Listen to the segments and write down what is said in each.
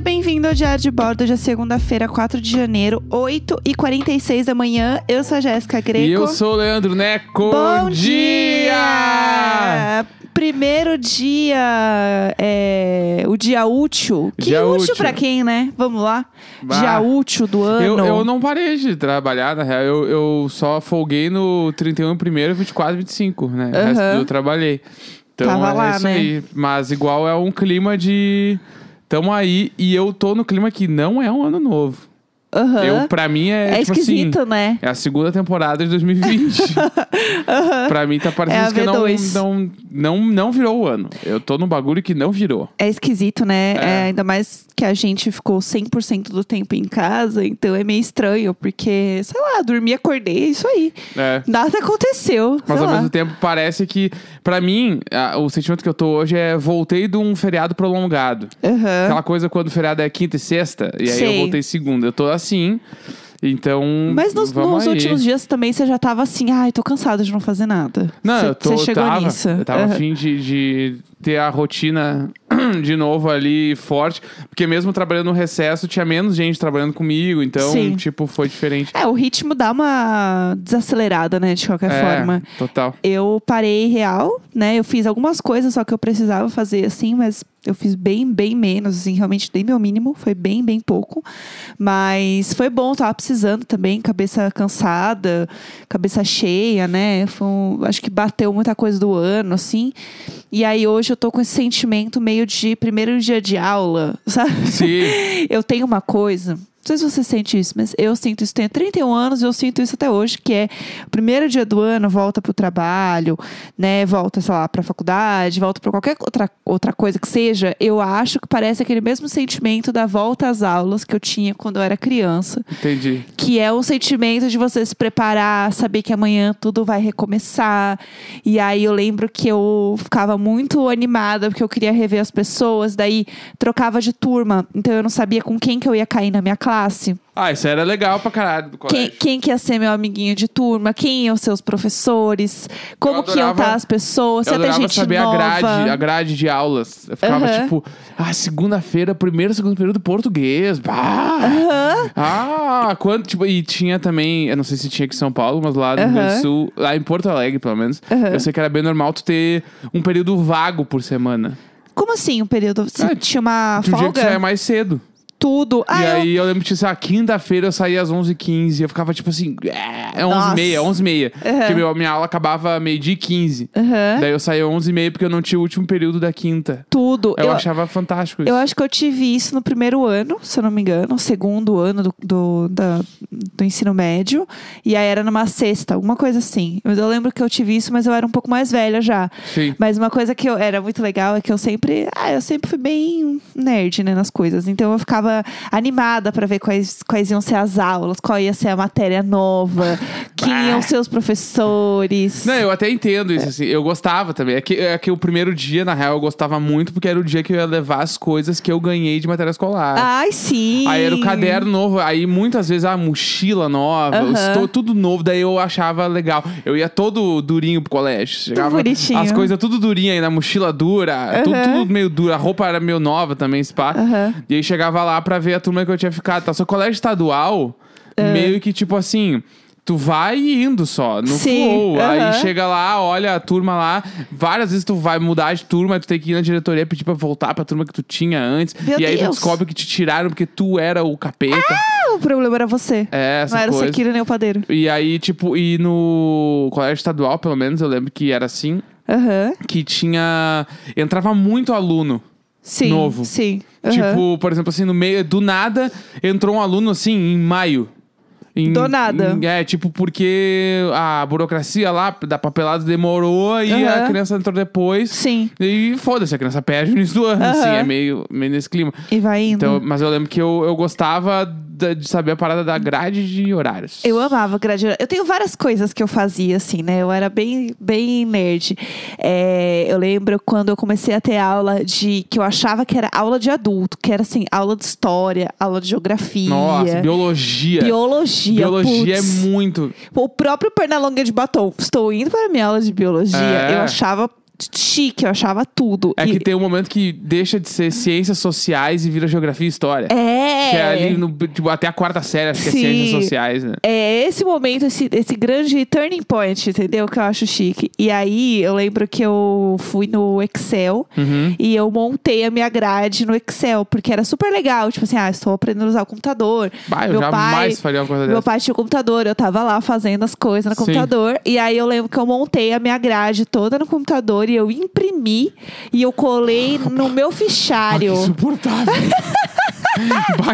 Seja bem-vindo ao Diário de Bordo de segunda-feira, 4 de janeiro, 8h46 da manhã. Eu sou a Jéssica Greco. E eu sou o Leandro Neco. Bom dia! Primeiro dia, é, o dia útil. Que Dia útil, útil. pra quem, né? Vamos lá. Bah. Dia útil do ano. Eu, eu não parei de trabalhar, na real. Eu, eu só folguei no 31 primeiro, 24 25, né? O resto eu trabalhei. Então Tava é lá, isso né? aí. Mas igual é um clima de. Tamo aí e eu tô no clima que não é um ano novo. Aham. Eu, pra mim, é, É tipo esquisito, assim. né? É a segunda temporada de 2020. pra mim tá parecendo É que não, V2. não, não, não virou o ano. Eu tô num bagulho que não virou. É esquisito, né? É. É, ainda mais que a gente ficou 100% do tempo em casa, então é meio estranho, porque, sei lá, dormi, acordei, isso aí. É. Nada aconteceu. Mas ao lá. mesmo tempo parece que, pra mim, a- o sentimento que eu tô hoje é voltei de um feriado prolongado. Aham. Aquela coisa quando o feriado é quinta e sexta, e aí Sei. eu voltei segunda. Eu tô assim. Então. Mas nos, nos últimos dias também você já tava assim, ai, tô cansada de não fazer nada. Não, Você- eu tô, Você chegou tava, nisso. Eu tava Aham. afim de, de ter a rotina de novo ali forte. Porque mesmo trabalhando no recesso, tinha menos gente trabalhando comigo. Então, Sim. tipo, foi diferente. É, o ritmo dá uma desacelerada, né, de qualquer É, forma. Total. Eu parei real, né? Eu fiz algumas coisas, só que eu precisava fazer assim, mas eu fiz bem, bem menos, assim, realmente dei meu mínimo, foi bem, bem pouco. Mas foi bom, tava precisando também, cabeça cansada, cabeça cheia, né? Foi um- acho que bateu muita coisa do ano, assim. E aí hoje eu tô com esse sentimento meio de primeiro dia de aula, sabe? Sim. Eu tenho uma coisa, não sei se você sente isso, mas eu sinto isso. Tenho 31 anos e eu sinto isso até hoje, que é o primeiro dia do ano, volta pro trabalho, né? Volta, sei lá, pra faculdade, volta pra qualquer outra, outra coisa que seja. Eu acho que parece aquele mesmo sentimento da volta às aulas que eu tinha quando eu era criança. Entendi. Que é o sentimento de você se preparar, saber que amanhã tudo vai recomeçar. E aí eu lembro que eu ficava muito animada porque eu queria rever as pessoas, daí trocava de turma. Então eu não sabia com quem que eu ia cair na minha classe. Ah, isso era legal pra caralho do Quem, colégio. quem que ia ser meu amiguinho de turma, quem iam ser os professores, como Eu que iam adorava- estar as pessoas, se Eu adorava gente saber nova. a grade, a grade de aulas. Eu ficava tipo, ah, segunda-feira, primeiro, segundo período português. Bah! Ah, quanto, tipo, e tinha também, eu não sei se tinha aqui em São Paulo, mas lá no Rio Aham. do Sul, lá em Porto Alegre, pelo menos, eu sei que era bem normal tu ter um período vago por semana. Como assim, um período? Você Ah, tinha uma Tinha um dia que saia folga? mais cedo. Tudo. Ah, e eu- aí eu lembro que, sei lá, quinta-feira eu saía às 11h15 e eu ficava tipo assim, é, é Nossa. 11h30, 11h30. Aham. Porque meu, minha aula acabava meio-dia e 15. Aham. Daí eu saía 11h30 porque eu não tinha o último período da quinta. Tudo. Eu, achava fantástico isso. Eu acho que eu tive isso no primeiro ano, se eu não me engano, segundo ano do, do, da- do ensino médio. E aí era numa sexta, alguma coisa assim. Mas eu lembro que eu tive isso, mas eu era um pouco mais velha já. Sim. Mas uma coisa que eu, era muito legal é que eu sempre. Ah, eu sempre fui bem nerd, né, nas coisas. Então eu ficava animada pra ver quais, quais iam ser as aulas, qual ia ser a matéria nova, quem iam ser os professores. Não, eu até entendo isso, assim. Eu gostava também. É que, é que o primeiro dia, na real, eu gostava muito, porque era o dia que eu ia levar as coisas que eu ganhei de matéria escolar. Ai, sim. Aí era o caderno novo, aí muitas vezes a mochila nova, Aham. o esto- tudo novo, daí eu achava legal. Eu ia todo durinho pro colégio. Chegava bonitinho. as coisas tudo durinha aí, na mochila dura, tudo, Aham. tudo meio duro. A roupa era meio nova também, pá. Aham. E aí chegava lá pra ver a turma que eu tinha ficado. Tá? Só colégio estadual, É. meio que tipo assim. Tu vai indo só, no Sim, flow. Aí aham. chega lá, olha a turma lá. Várias vezes tu vai mudar de turma, tu tem que ir na diretoria pedir pra voltar pra turma que tu tinha antes. Meu e aí tu Deus. descobre que te tiraram porque tu era o capeta. Ah, o problema era você. É, essa não era o coisa. Sekiro nem o padeiro. E aí, tipo, e no colégio estadual, pelo menos, eu lembro que era assim, que tinha. Entrava muito aluno. Sim. Novo. Sim. Aham. Tipo, por exemplo, assim, no meio. Do nada, entrou um aluno assim, em maio. Em- Do nada. em- é, tipo, porque a burocracia lá da papelada demorou e a criança entrou depois. Sim. E foda-se, a criança perde no início do ano, Aham. assim, é meio, meio nesse clima. E vai indo. Então, mas eu lembro que eu, eu gostava da- de saber a parada da grade de horários. Eu amava grade. Eu tenho várias coisas que eu fazia, assim, né? Eu era bem, bem nerd. É, eu lembro quando eu comecei a ter aula de. que eu achava que era aula de adulto, que era assim, aula de história, aula de geografia. Nossa, biologia. Biologia. Biologia é putz. muito. O próprio Pernalonga de batom. Estou indo para a minha aula de biologia. É. Eu achava chique, eu achava tudo. É E- que tem um momento que deixa de ser ciências sociais e vira geografia e história. É. Que é ali no, tipo, até a quarta série, acho que é Sim. ciências sociais, né? É esse momento, esse, esse grande turning point, entendeu? Que eu acho chique. E aí, eu lembro que eu fui no Excel Uhum. e eu montei a minha grade no Excel, porque era super legal. Tipo assim, ah, estou aprendendo a usar o computador. Bah, eu Meu jamais pai- faria uma coisa Meu dessa. pai tinha o computador, eu tava lá fazendo as coisas no Sim. computador. E aí eu lembro que eu montei a minha grade toda no computador e eu imprimi e eu colei no meu Ah, que fichário. insuportável.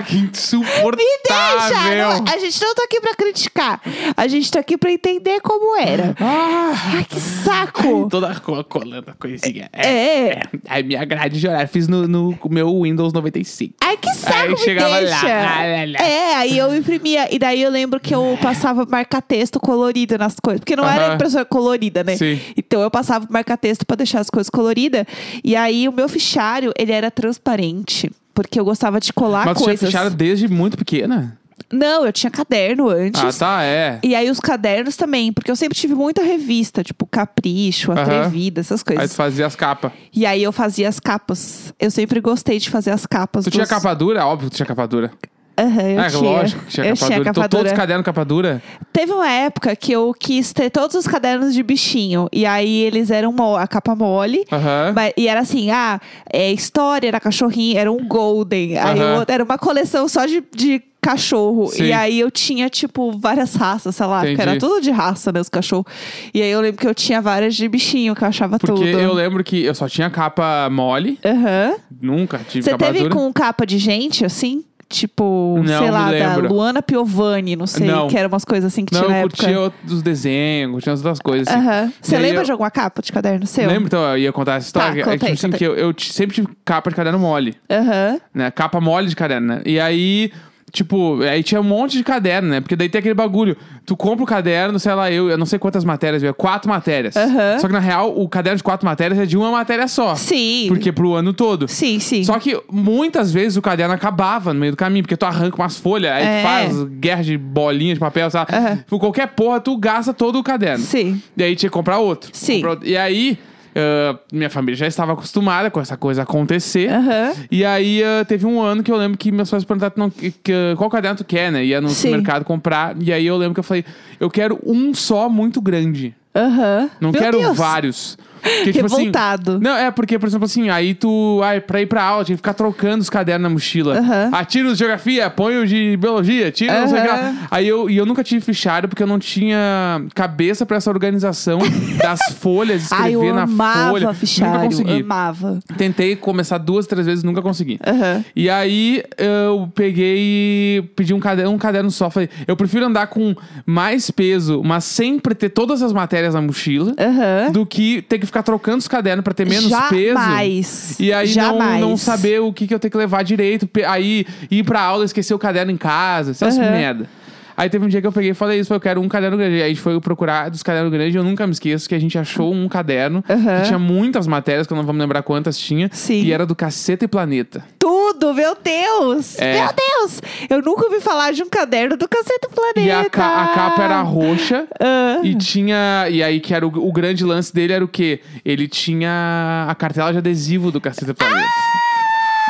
que insuportável. Deixa! não- a gente não tá aqui pra criticar. A gente tá aqui pra entender como era. Ah, Ai, que saco! toda co- colando a coisinha. É. Aí minha grade de horário, fiz no, no meu Windows 95. Ai, que saco, Aí me chegava lá, deixa. lá, lá, lá. É, aí eu imprimia. E daí eu lembro que eu passava marca-texto colorido nas coisas. Porque não era Aham. impressora colorida, né? Sim. Então eu passava marca-texto pra deixar as coisas coloridas. E aí o meu fichário, ele era transparente. Porque eu gostava de colar Mas tu tinha coisas. fechado desde muito pequena? Não, eu tinha caderno antes. Ah, tá, é. E aí os cadernos também, porque eu sempre tive muita revista, tipo Capricho. Atrevida, essas Aí coisas. tu fazia as capas. E aí eu fazia as capas. Eu sempre gostei de fazer as capas. Tu tinha dos- capa dura? Óbvio que tu tinha capa dura. Aham, eu é, tinha. lógico que tinha eu capa tinha dura. capa Então, todos os cadernos capa dura? Teve uma época que eu quis ter todos os cadernos de bichinho. E aí eles eram mo- a capa mole. Aham. Mas- e era assim, ah, é história, era cachorrinho, era um golden. Aí Aham. eu- era uma coleção só de, de cachorro. Sim. E aí eu tinha, tipo, várias raças, sei lá, porque Entendi. era tudo de raça, né, os cachorros. E aí eu lembro que eu tinha várias de bichinho, que eu achava Porque tudo. eu lembro que eu só tinha capa mole. Aham. Nunca tive Você capa teve dura. com capa de gente, assim? Tipo, Não, sei lá, da. Luana Piovani, não sei, Não. que eram umas coisas assim que Não, tinha na eu época. curtia outros desenhos, curtia outras coisas. Assim. Você lembra eu- de alguma capa de caderno seu? Lembro, então, eu ia contar essa história. Tá, é, tipo assim, que eu, eu sempre tive capa de caderno mole, Aham. né? Capa mole de caderno, né? E aí, tipo, aí tinha um monte de caderno, né? Porque daí tem aquele bagulho. Tu compra o caderno, sei lá, eu, eu não sei quantas matérias, viu? quatro matérias. Aham. Só que na real, o caderno de quatro matérias é de uma matéria só. Sim. Porque pro ano todo. Sim, sim. Só que muitas vezes o caderno acabava no meio do caminho, porque tu arranca umas folhas, aí É. tu faz guerra de bolinha de papel, sabe? Aham. Por qualquer porra, tu gasta todo o caderno. Sim. E aí tinha que comprar outro. Sim. Comprar outro. E aí, ah, minha família já estava acostumada com essa coisa acontecer. Aham. E aí ah, teve um ano que eu lembro que meus pais perguntaram não, que- que- qual caderno tu quer, né? Ia no Sim. supermercado comprar. E aí eu lembro que eu falei, eu quero um só muito grande. Aham. Não Meu quero Deus. vários. Porque, tipo assim, Revoltado. não, é porque, por exemplo, assim, aí tu. Ai, pra ir pra aula, tinha que ficar trocando os cadernos na mochila. Aham. Ah, tira o de geografia, põe o de biologia, tira não sei o que lá. Aham. Aí eu, e eu nunca tive fichário porque eu não tinha cabeça pra essa organização das folhas, Ai, escrever eu na amava folha. fichário. Nunca consegui. Amava. Tentei começar duas, três vezes, nunca consegui. Aham. E aí eu peguei e pedi um caderno, um caderno só. Falei, eu prefiro andar com mais peso, mas sempre ter todas as matérias na mochila, Aham. do que ter que ficar trocando os cadernos pra ter menos Jamais. peso. E aí não, Jamais. não saber o que, que eu tenho que levar direito. Aí ir pra aula e esquecer o caderno em casa. Essas Aham. merda. Aí teve um dia que eu peguei e falei isso, eu quero um caderno grande. Aí a gente foi procurar dos cadernos grandes e eu nunca me esqueço que a gente achou um caderno Aham. que tinha muitas matérias, que eu não vou me lembrar quantas tinha. Sim. E era do Caceta e Planeta. Tudo, meu Deus! É. Meu Deus! Eu nunca ouvi falar de um caderno do Cacete Planeta. E a, ca- a capa era roxa. Ah. E tinha. E aí, que era o, o grande lance dele era o quê? Ele tinha a cartela de adesivo do Caceta Planeta.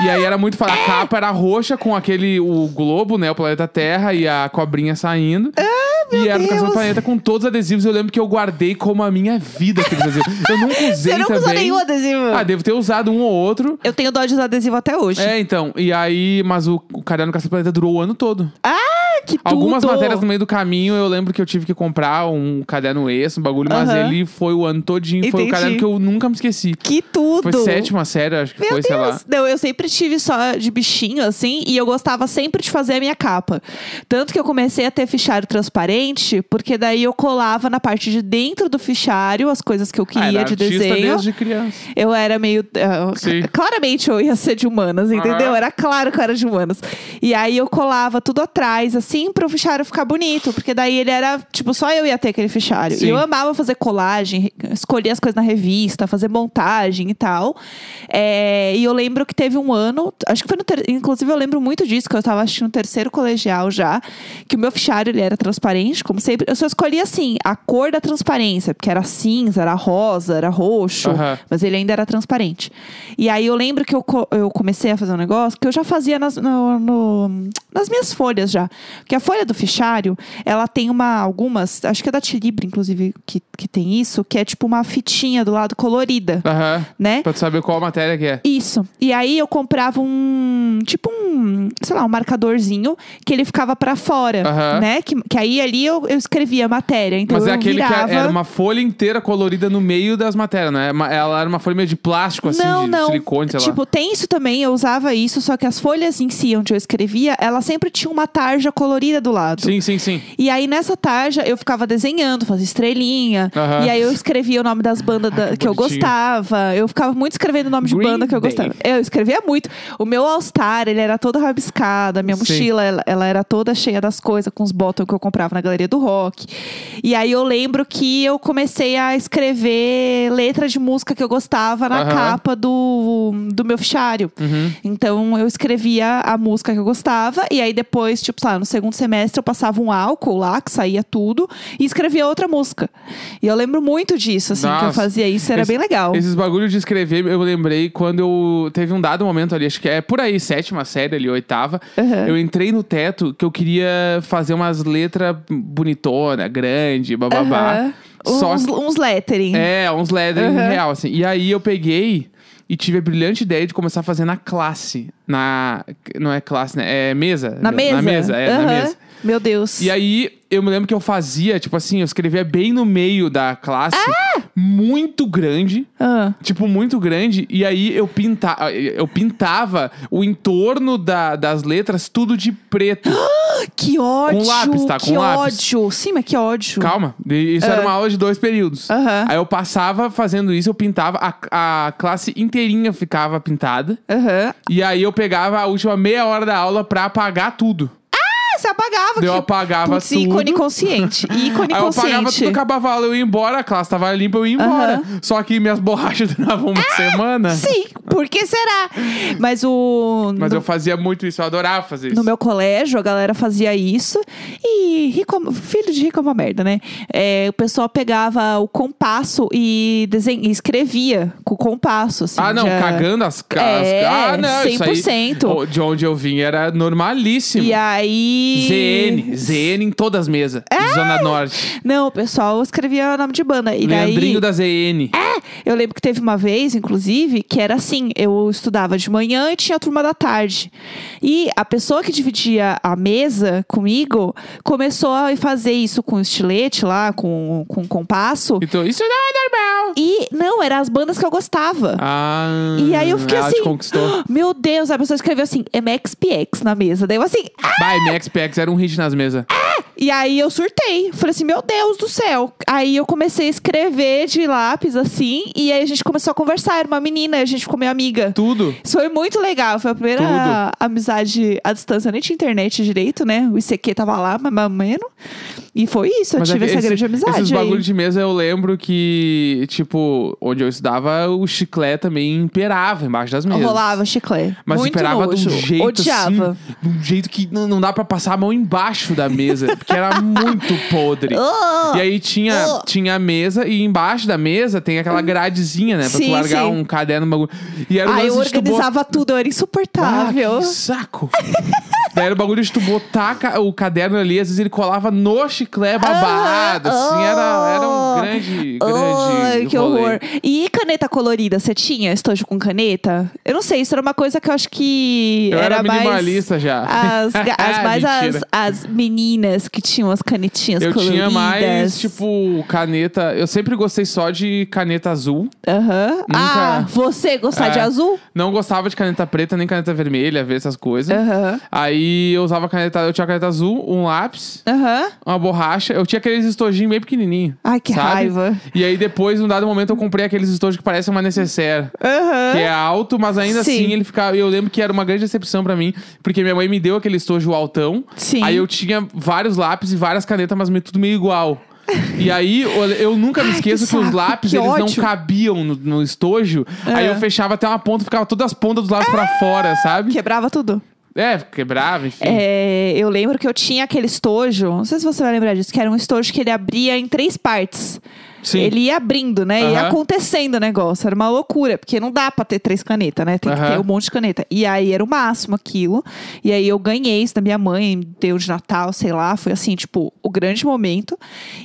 E aí era muito fácil. A capa era roxa com aquele. O globo, né? O planeta Terra e a cobrinha saindo. e era do Caceta Deus. Planeta com todos os adesivos. Eu lembro que eu guardei como a minha vida aqueles adesivos. Eu nunca usei Você nunca também. usou nenhum adesivo? Ah, devo ter usado um ou outro. Eu tenho dó de usar adesivo até hoje. É, então. E aí, mas o, o caderno do Caceta Planeta durou o ano todo. Ah, que tudo! Algumas matérias no meio do caminho eu lembro que eu tive que comprar um caderno extra, um bagulho, mas Aham. ele foi o ano todinho. Foi Entendi. o caderno que eu nunca me esqueci. Que tudo! Foi sétima série, acho que Meu foi, sei lá. Deus! Não, eu sempre tive só de bichinho, assim, e eu gostava sempre de fazer a minha capa. Tanto que eu comecei a ter fichário transparente, porque daí eu colava na parte de dentro do fichário as coisas que eu Ah, queria era de artista desenho. desde criança. Eu era meio. ah, Sim. claramente eu ia ser de humanas, entendeu? Aham. Era claro que eu era de humanas. E aí eu colava tudo atrás, assim pro fichário ficar bonito. Porque daí ele era, tipo, só eu ia ter aquele fichário. Sim. E eu amava fazer colagem, escolher as coisas na revista, fazer montagem e tal. É, e eu lembro que teve um ano, acho que foi no ter, inclusive eu lembro muito disso, que eu tava que no terceiro colegial já, que o meu fichário ele era transparente, como sempre. Eu só escolhia assim, a cor da transparência, porque era cinza, era rosa, era roxo, mas ele ainda era transparente. E aí eu lembro que eu, eu comecei a fazer um negócio que eu já fazia nas, no- no- nas minhas folhas já. Porque a folha do fichário, ela tem uma, algumas, acho que é da Tilibre, inclusive, que, que tem isso, que é tipo uma fitinha do lado colorida, Aham. né? Pra tu saber qual matéria que é. Isso. E aí eu comprava um, tipo um, sei lá, um marcadorzinho que ele ficava pra fora, Aham. né? Que, que aí ali eu, eu escrevia a matéria. Então Mas é eu aquele virava... que era uma folha inteira colorida no meio das matérias, né? Ela era uma folha meio de plástico, assim, não, de não. silicone, sei tipo, lá. tem isso também, eu usava isso, só que as folhas em si, onde eu escrevia, ela sempre tinha uma tarja colorida do lado. Sim, sim, sim. E aí, nessa tarja, eu ficava desenhando, fazia estrelinha. Aham. E aí, eu escrevia o nome das bandas da- que que eu gostava. Eu ficava muito escrevendo o nome de Green banda que eu Day. gostava. Eu escrevia muito. O meu All-Star, ele era todo rabiscado. A minha mochila, ela, ela era toda cheia das coisas, com os botões que eu comprava na galeria do rock. E aí, eu lembro que eu comecei a escrever letra de música que eu gostava na Aham. capa do, do meu fichário. Uhum. Então eu escrevia a música que eu gostava, e aí depois, tipo, sei lá, no segundo semestre eu passava um álcool lá, que saía tudo, e escrevia outra música. E eu lembro muito disso, assim, que eu Nossa. fazia isso, era Esse- bem legal. Esses bagulhos de escrever, eu lembrei quando eu. Teve um dado momento ali, acho que é por aí, sétima série ali, oitava. Uhum. Eu entrei no teto que eu queria fazer umas letras bonitona, grande, bababá. Aham. Só uns, que- uns lettering. É, uns lettering Uhum. real, assim. E aí eu peguei e tive a brilhante ideia de começar a fazer na classe. Na. Não é classe, né? É mesa. Na mesa? Na mesa, é, na Aham. mesa. Meu Deus. E aí, eu me lembro que eu fazia, tipo assim, eu escrevia bem no meio da classe, muito grande. Ah. Tipo, muito grande. E aí eu, pinta eu pintava o entorno da- das letras tudo de preto. Que ódio! Com lápis, tá? Com que lápis. ódio! Sim, mas que ódio. Calma. Isso era uma aula de dois períodos. Aham. Aí eu passava fazendo isso, eu pintava, a, a classe inteirinha ficava pintada. Aham. E aí eu pegava a última meia hora da aula pra apagar tudo. Ah, você apagava. Eu apagava Putz, tudo. ícone consciente. Ícone Aí eu apagava tudo, acabava a aula, eu ia embora, a classe tava limpa, eu ia embora. Só que minhas borrachas duravam uma semana. Sim, por que será? Mas o. Mas no, eu fazia muito isso, eu adorava fazer isso. no meu colégio, a galera fazia isso. E rico, filho de rico é uma merda, né? É, o pessoal pegava o compasso e, desen... e escrevia com o compasso. Assim, Ah, não, já- cagando as casas. É, ah, não, isso aí. 100%. o- De onde eu vim era normalíssimo. E aí. ZN, ZN em todas as mesas. Zona Norte. Não, o pessoal escrevia o nome de banda. E daí. Leandrinho da ZN. Eu lembro que teve uma vez, inclusive, que era assim: eu estudava de manhã e tinha a turma da tarde. E a pessoa que dividia a mesa comigo começou a fazer isso com estilete lá, com, com compasso. Então, isso não é normal. E não, eram as bandas que eu gostava. Ah, E aí eu fiquei ela assim. te conquistou. Meu Deus, a pessoa escreveu assim, MXPX na mesa. Daí eu assim, ah! Vai, Pax era um hit nas mesas. E aí eu surtei. Falei assim, meu Deus do céu. Aí eu comecei a escrever de lápis assim. E aí a gente começou a conversar. Era uma menina, a gente ficou meio amiga. Tudo. Isso foi muito legal. Foi a primeira Tudo. amizade à distância. Nem tinha internet direito, né? O ICQ tava lá, mas menos. E foi isso. Eu Mas tive é essa esse- grande amizade. Esses aí. bagulhos de mesa eu lembro que, tipo, onde eu estudava, o chiclete também imperava embaixo das mesas. Rolava chiclete. Mas muito imperava nojo. de um jeito Odiava. assim, de um jeito que não, não dá pra passar a mão embaixo da mesa, porque era muito podre. Ah! E aí tinha, Ah! tinha a mesa e embaixo da mesa tem aquela gradezinha, né? Pra Sim, tu largar sim. um caderno, um bagulho. E era Aí eu organizava tudo, eu era Ah, insuportável. que saco! Daí era o bagulho de tu botar o caderno ali, às vezes ele colava no chiclete babado, assim, era, era um grande, grande Ai, que rolê. horror. E caneta colorida, você tinha estojo com caneta? Eu não sei, isso era uma coisa que eu acho que Eu era, mais minimalista já. As, as mais as, as meninas que tinham as canetinhas Eu coloridas. tinha mais, tipo, caneta. Eu sempre gostei só de caneta azul. Aham. Ah, você gostar de É. azul? Não gostava de caneta preta nem caneta vermelha, ver essas coisas. Aham. Aí Aí eu usava caneta, eu tinha caneta azul, um lápis, Aham. uma borracha. Eu tinha aqueles estojinhos bem pequenininhos. Ai, que sabe? raiva. E aí depois, num dado momento, eu comprei aqueles estojos que parecem uma necessaire. Aham. Que é alto, mas ainda Sim. assim ele ficava. Eu lembro que era uma grande decepção pra mim, porque minha mãe me deu aquele estojo altão. Sim. Aí eu tinha vários lápis e várias canetas, mas meio- tudo meio igual. E aí, eu, eu nunca me Ai, esqueço que que, os saco, lápis, que eles não cabiam no, no estojo. Aí eu fechava até uma ponta, ficava todas as pontas dos lápis pra fora, sabe? Quebrava tudo. É, quebrava, enfim. É, eu lembro que eu tinha aquele estojo, não sei se você vai lembrar disso, que era um estojo que ele abria em três partes. Sim. Ele ia abrindo, né? Ia Aham. acontecendo o negócio. Era uma loucura, porque não dá pra ter três canetas, né? Tem que Aham. ter um monte de caneta. E aí era o máximo aquilo. E aí eu ganhei isso da minha mãe, deu de Natal, sei lá. Foi assim, tipo, o grande momento.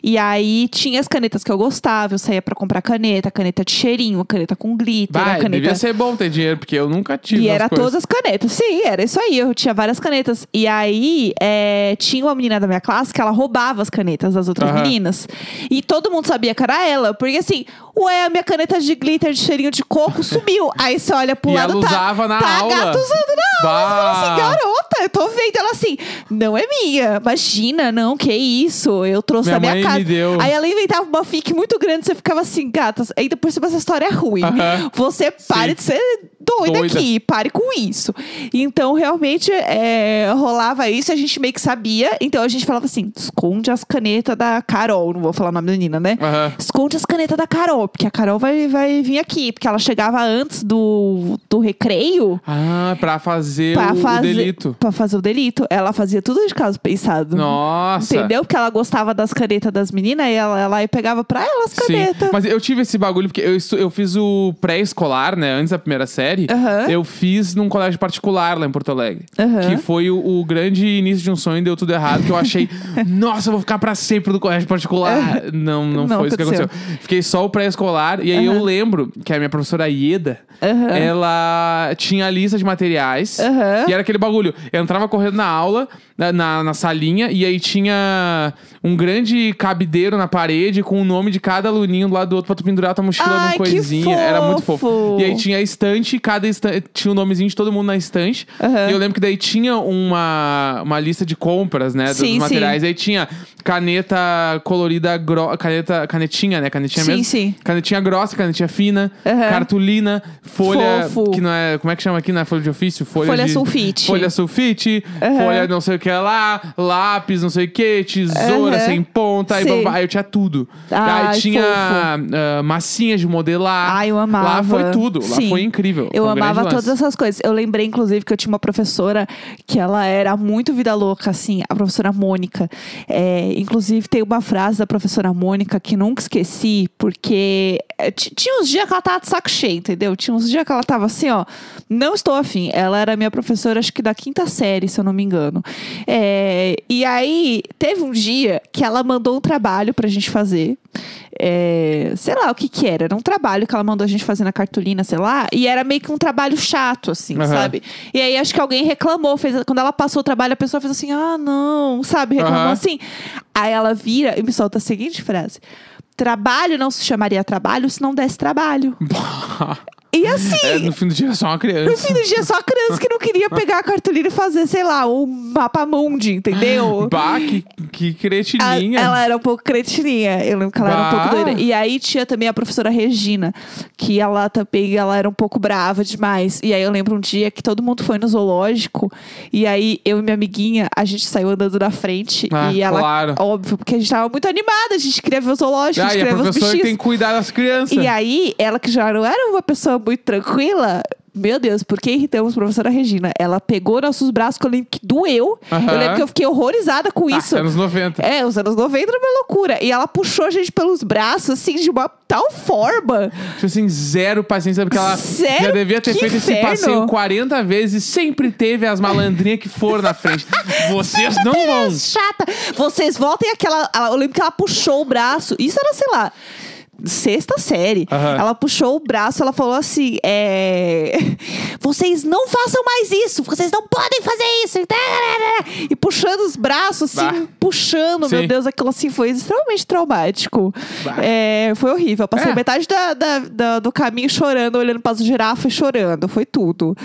E aí tinha as canetas que eu gostava. Eu saía pra comprar caneta, caneta de cheirinho, caneta com glitter, a caneta. devia ser bom ter dinheiro, porque eu nunca tive E era coisas. todas as canetas. Sim, era isso aí. Eu tinha várias canetas. E aí, é, tinha uma menina da minha classe que ela roubava as canetas das outras Aham. meninas. E todo mundo sabia que era ela. Porque assim, ué, a minha caneta de glitter de cheirinho de coco sumiu. aí você olha pro E lado, ela tá, usava na tá aula. gata usando na aula. Assim, garota, eu tô vendo ela assim. Não é minha. Imagina, não, que isso. Eu trouxe Minha da minha mãe casa. me deu. Aí ela inventava uma fic muito grande, você ficava assim, gatas. Aí depois essa história é ruim. Aham. Você pare Sim. de ser doida, Doida. aqui, pare com isso. Então, realmente, é, rolava isso, a gente meio que sabia. Então, a gente falava assim: esconde as canetas da Carol. Não vou falar o nome da menina, né? Aham. Esconde as canetas da Carol, porque a Carol vai, vai vir aqui. Porque ela chegava antes do, do recreio Ah, pra fazer pra o, delito. pra fazer o delito. Ela fazia tudo de caso pensado. Nossa. Entendeu? Porque ela gostava das canetas das meninas e ela, ela ia pegava pra ela as Sim, canetas. mas eu tive esse bagulho porque eu, eu fiz o pré-escolar, né? Antes da primeira série. Aham. Eu fiz num colégio particular lá em Porto Alegre. Aham. Que foi o, o grande início de um sonho, deu tudo errado. Que eu achei, nossa, eu vou ficar pra sempre no colégio particular. Não, não, Não foi isso que aconteceu. aconteceu. Fiquei só o pré-escolar. E aí eu lembro que a minha professora Ieda, ela tinha a lista de materiais. E era aquele bagulho. Eu entrava correndo na aula, na, na, salinha, e aí tinha um grande cabideiro na parede com o nome de cada aluninho do lado do outro pra tu pendurar tua mochila Ai, numa coisinha. Era muito fofo. E aí tinha a estante, cada estante tinha o nomezinho de todo mundo na estante. Aham. E eu lembro que daí tinha uma, uma lista de compras, né? Sim, dos materiais. Aí tinha caneta colorida, gro... caneta, canetinha, né? Canetinha Sim, mesmo. sim. Canetinha grossa, canetinha fina, Aham. cartolina, folha. Fofo. Que não é. Como é que chama aqui? Não é folha de ofício? Folha, Folha de, sulfite. Folha sulfite, Aham. folha não sei o que lá, lápis, não sei o que, tesoura sem ponta, aí, Sim. aí eu tinha tudo. Ai, aí tinha ah, massinhas de modelar. Ai, eu amava. Lá foi tudo, lá Sim. foi incrível. Eu amava todas essas coisas. Eu lembrei, inclusive, que eu tinha uma professora que ela era muito vida louca, assim, a professora Mônica. É, inclusive, tem uma frase da professora Mônica que nunca esqueci, porque ti- tinha uns dias que ela tava de saco cheio, entendeu? Tinha uns dias que ela tava assim, ó, não estou afim. Ela era minha professora, acho que da quinta série, se eu não me engano. É, e aí, teve um dia que ela mandou um trabalho pra gente fazer. É, sei lá o que que era. Era um trabalho que ela mandou a gente fazer na cartolina, sei lá. E era meio que um trabalho chato, assim, Aham. sabe? E aí acho que alguém reclamou. Fez, quando ela passou o trabalho, a pessoa fez assim: ah, não, sabe? Reclamou Aham. assim. Aí ela vira e me solta a seguinte frase: Trabalho não se chamaria trabalho se não desse trabalho. E assim. É, no fim do dia só uma No criança. fim do dia, só a criança que não queria pegar a cartolina e fazer, sei lá, o mapa mundi, entendeu? Bah, que, que A- cretininha. ela era um pouco cretininha. Eu lembro que ela era um Bah. pouco doida. E aí tinha também a professora Regina, que ela também ela era um pouco brava demais. E aí eu lembro um dia que todo mundo foi no zoológico. E aí eu e minha amiguinha, a gente saiu andando na frente. Ah, e ela, claro. óbvio, porque a gente tava muito animada. A gente queria ver o zoológico, a Ah, gente e a professora tem que cuidar das crianças. E aí, ela que já não era uma pessoa muito tranquila, meu Deus, por que irritamos a professora Regina? Ela pegou nossos braços, que eu lembro que doeu. Aham. Eu lembro que eu fiquei horrorizada com Ah, isso. anos 90. É, os anos 90 era uma loucura. E ela puxou a gente pelos braços, assim, de uma tal forma. Tipo assim, zero paciência, porque ela Zero? já devia ter Que feito esse inferno. passeio 40 vezes e sempre teve as malandrinhas que foram na frente. Vocês não vão. Chata. Vocês voltem aquela. ela- Eu lembro que ela puxou o braço. Isso era, sei lá. Sexta série. Aham. Ela puxou o braço, ela falou assim: é... vocês não façam mais isso, vocês não podem fazer isso. E puxando os braços, assim, Bah. puxando, Sim. meu Deus, aquilo assim foi extremamente traumático. É, foi horrível. Eu passei É. metade da, da- da- do caminho chorando, olhando para as girafas e chorando. Foi tudo.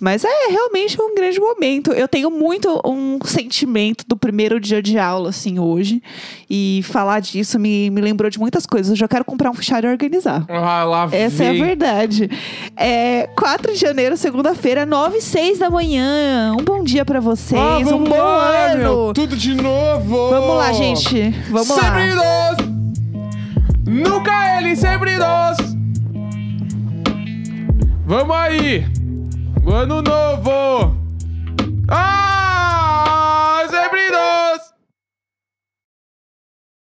Mas é realmente um grande momento. Eu tenho muito um sentimento do primeiro dia de aula, assim, hoje. E falar disso me, me lembrou de muitas coisas. Eu já quero comprar um fichário e organizar. Ah, lá Essa é a vem. verdade. É 4 de janeiro, segunda-feira, 9 e 6 da manhã. Um bom dia pra vocês. Ah, um bom lá, ano. meu, tudo de novo. Vamos lá, gente. Vamos sempre lá. nós. Nunca ele, sempre nós. Vamos aí. Ano novo. Ah!